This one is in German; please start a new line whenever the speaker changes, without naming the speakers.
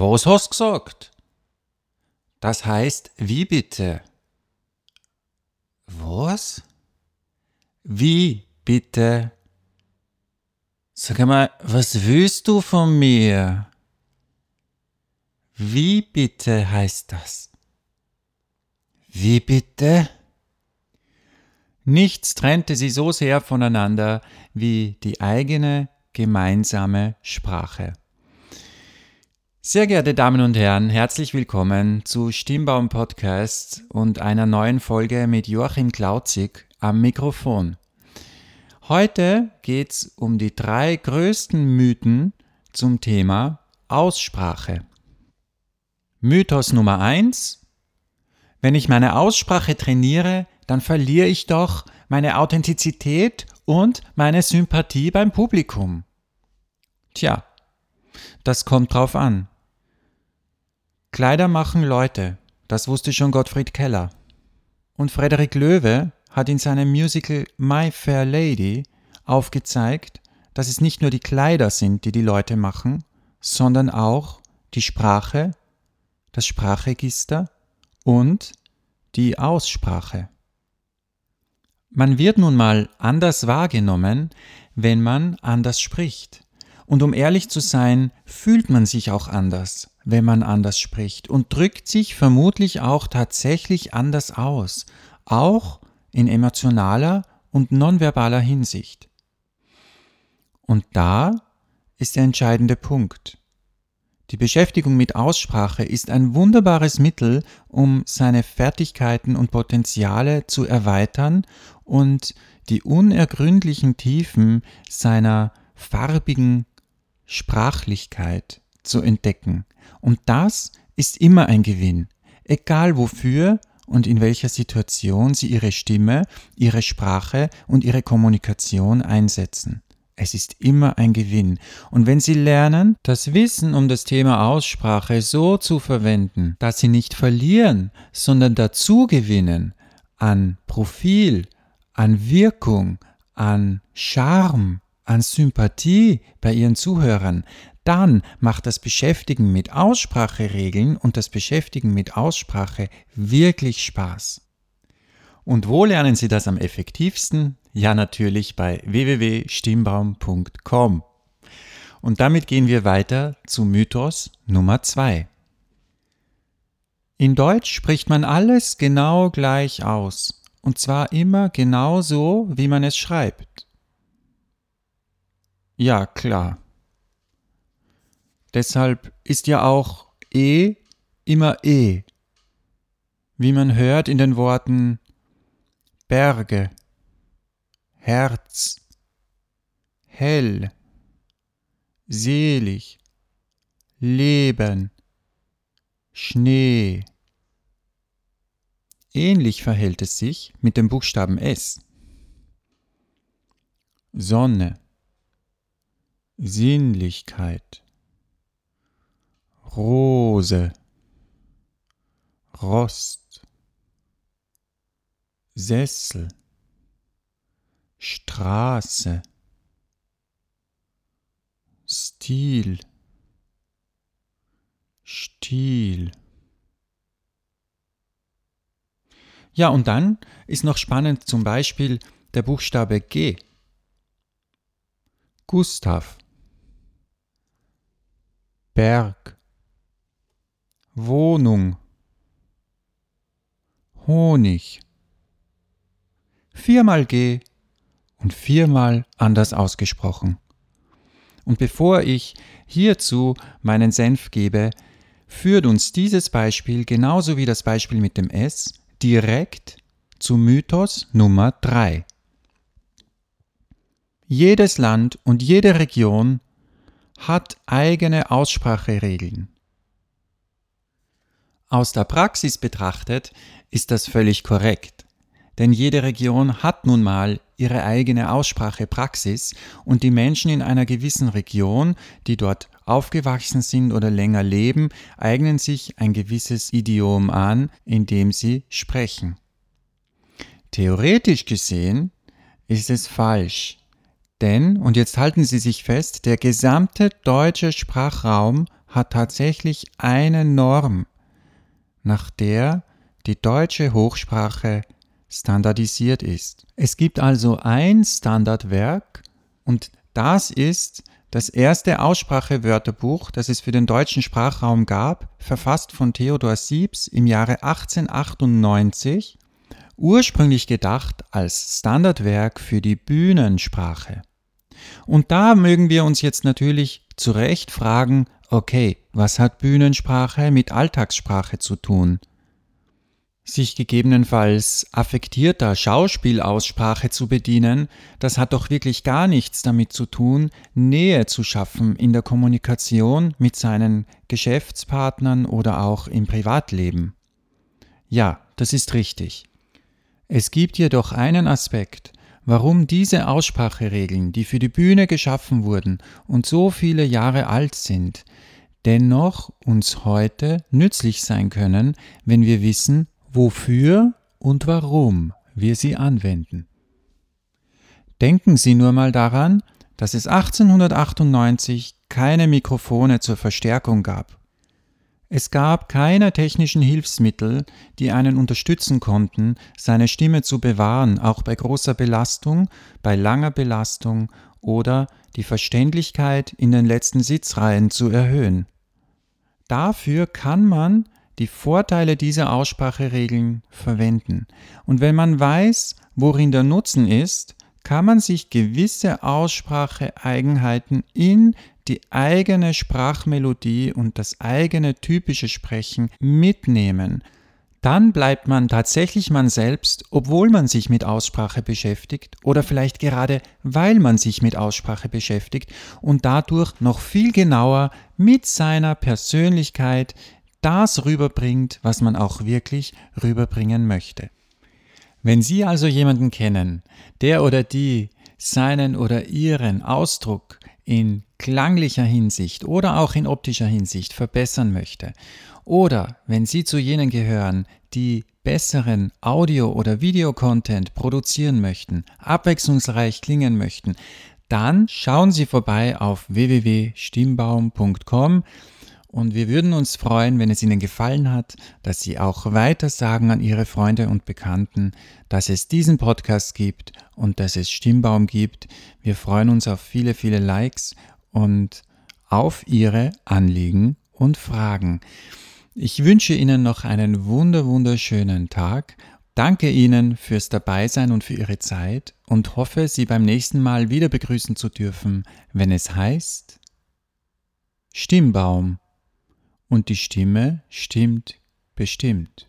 Was hast gesagt? Das heißt, wie bitte? Was? Wie bitte? Sag mal, was willst du von mir? Wie bitte heißt das? Wie bitte? Nichts trennte sie so sehr voneinander wie die eigene gemeinsame Sprache. Sehr geehrte Damen und Herren, herzlich willkommen zu Stimmbaum Podcast und einer neuen Folge mit Joachim Klauzig am Mikrofon. Heute geht's um die drei größten Mythen zum Thema Aussprache. Mythos Nummer eins: Wenn ich meine Aussprache trainiere, dann verliere ich doch meine Authentizität und meine Sympathie beim Publikum. Tja, das kommt drauf an. Kleider machen Leute, das wusste schon Gottfried Keller. Und Frederik Löwe hat in seinem Musical My Fair Lady aufgezeigt, dass es nicht nur die Kleider sind, die die Leute machen, sondern auch die Sprache, das Sprachregister und die Aussprache. Man wird nun mal anders wahrgenommen, wenn man anders spricht. Und um ehrlich zu sein, fühlt man sich auch anders, wenn man anders spricht und drückt sich vermutlich auch tatsächlich anders aus, auch in emotionaler und nonverbaler Hinsicht. Und da ist der entscheidende Punkt. Die Beschäftigung mit Aussprache ist ein wunderbares Mittel, um seine Fertigkeiten und Potenziale zu erweitern und die unergründlichen Tiefen seiner farbigen Sprachlichkeit zu entdecken. Und das ist immer ein Gewinn, egal wofür und in welcher Situation Sie Ihre Stimme, Ihre Sprache und Ihre Kommunikation einsetzen. Es ist immer ein Gewinn. Und wenn Sie lernen, das Wissen um das Thema Aussprache so zu verwenden, dass Sie nicht verlieren, sondern dazu gewinnen an Profil, an Wirkung, an Charme, an Sympathie bei ihren Zuhörern, dann macht das Beschäftigen mit Ausspracheregeln und das Beschäftigen mit Aussprache wirklich Spaß. Und wo lernen Sie das am effektivsten? Ja, natürlich bei www.stimmbaum.com. Und damit gehen wir weiter zu Mythos Nummer 2. In Deutsch spricht man alles genau gleich aus. Und zwar immer genau so, wie man es schreibt. Ja, klar. Deshalb ist ja auch E immer E, wie man hört in den Worten Berge, Herz, hell, selig, Leben, Schnee. Ähnlich verhält es sich mit dem Buchstaben S. Sonne, Sinnlichkeit, Rose, Rost, Sessel, Straße, Stil, Stil. Ja, und dann ist noch spannend zum Beispiel der Buchstabe G. Gustav. Berg, Wohnung, Honig. Viermal G und viermal anders ausgesprochen. Und bevor ich hierzu meinen Senf gebe, führt uns dieses Beispiel genauso wie das Beispiel mit dem S direkt zu Mythos Nummer 3. Jedes Land und jede Region hat eigene Ausspracheregeln. Aus der Praxis betrachtet ist das völlig korrekt, denn jede Region hat nun mal ihre eigene Aussprachepraxis und die Menschen in einer gewissen Region, die dort aufgewachsen sind oder länger leben, eignen sich ein gewisses Idiom an, in dem sie sprechen. Theoretisch gesehen ist es falsch, denn, und jetzt halten Sie sich fest, der gesamte deutsche Sprachraum hat tatsächlich eine Norm, nach der die deutsche Hochsprache standardisiert ist. Es gibt also ein Standardwerk und das ist das erste Aussprachewörterbuch, das es für den deutschen Sprachraum gab, verfasst von Theodor Siebs im Jahre 1898, ursprünglich gedacht als Standardwerk für die Bühnensprache. Und da mögen wir uns jetzt natürlich zu Recht fragen, okay, was hat Bühnensprache mit Alltagssprache zu tun? sich gegebenenfalls affektierter Schauspielaussprache zu bedienen, das hat doch wirklich gar nichts damit zu tun, Nähe zu schaffen in der Kommunikation mit seinen Geschäftspartnern oder auch im Privatleben. Ja, das ist richtig. Es gibt jedoch einen Aspekt, warum diese Ausspracheregeln, die für die Bühne geschaffen wurden und so viele Jahre alt sind, dennoch uns heute nützlich sein können, wenn wir wissen, wofür und warum wir sie anwenden. Denken Sie nur mal daran, dass es 1898 keine Mikrofone zur Verstärkung gab. Es gab keine technischen Hilfsmittel, die einen unterstützen konnten, seine Stimme zu bewahren, auch bei großer Belastung, bei langer Belastung oder die Verständlichkeit in den letzten Sitzreihen zu erhöhen. Dafür kann man die Vorteile dieser Ausspracheregeln verwenden. Und wenn man weiß, worin der Nutzen ist, kann man sich gewisse Ausspracheeigenheiten in die eigene Sprachmelodie und das eigene typische Sprechen mitnehmen. Dann bleibt man tatsächlich man selbst, obwohl man sich mit Aussprache beschäftigt oder vielleicht gerade weil man sich mit Aussprache beschäftigt und dadurch noch viel genauer mit seiner Persönlichkeit, das rüberbringt, was man auch wirklich rüberbringen möchte. Wenn Sie also jemanden kennen, der oder die seinen oder ihren Ausdruck in klanglicher Hinsicht oder auch in optischer Hinsicht verbessern möchte, oder wenn Sie zu jenen gehören, die besseren Audio- oder Videocontent produzieren möchten, abwechslungsreich klingen möchten, dann schauen Sie vorbei auf www.stimmbaum.com und wir würden uns freuen, wenn es Ihnen gefallen hat, dass Sie auch weiter sagen an Ihre Freunde und Bekannten, dass es diesen Podcast gibt und dass es Stimmbaum gibt. Wir freuen uns auf viele, viele Likes und auf Ihre Anliegen und Fragen. Ich wünsche Ihnen noch einen wunder, wunderschönen Tag. Danke Ihnen fürs Dabeisein und für Ihre Zeit und hoffe, Sie beim nächsten Mal wieder begrüßen zu dürfen, wenn es heißt Stimmbaum und die Stimme stimmt bestimmt.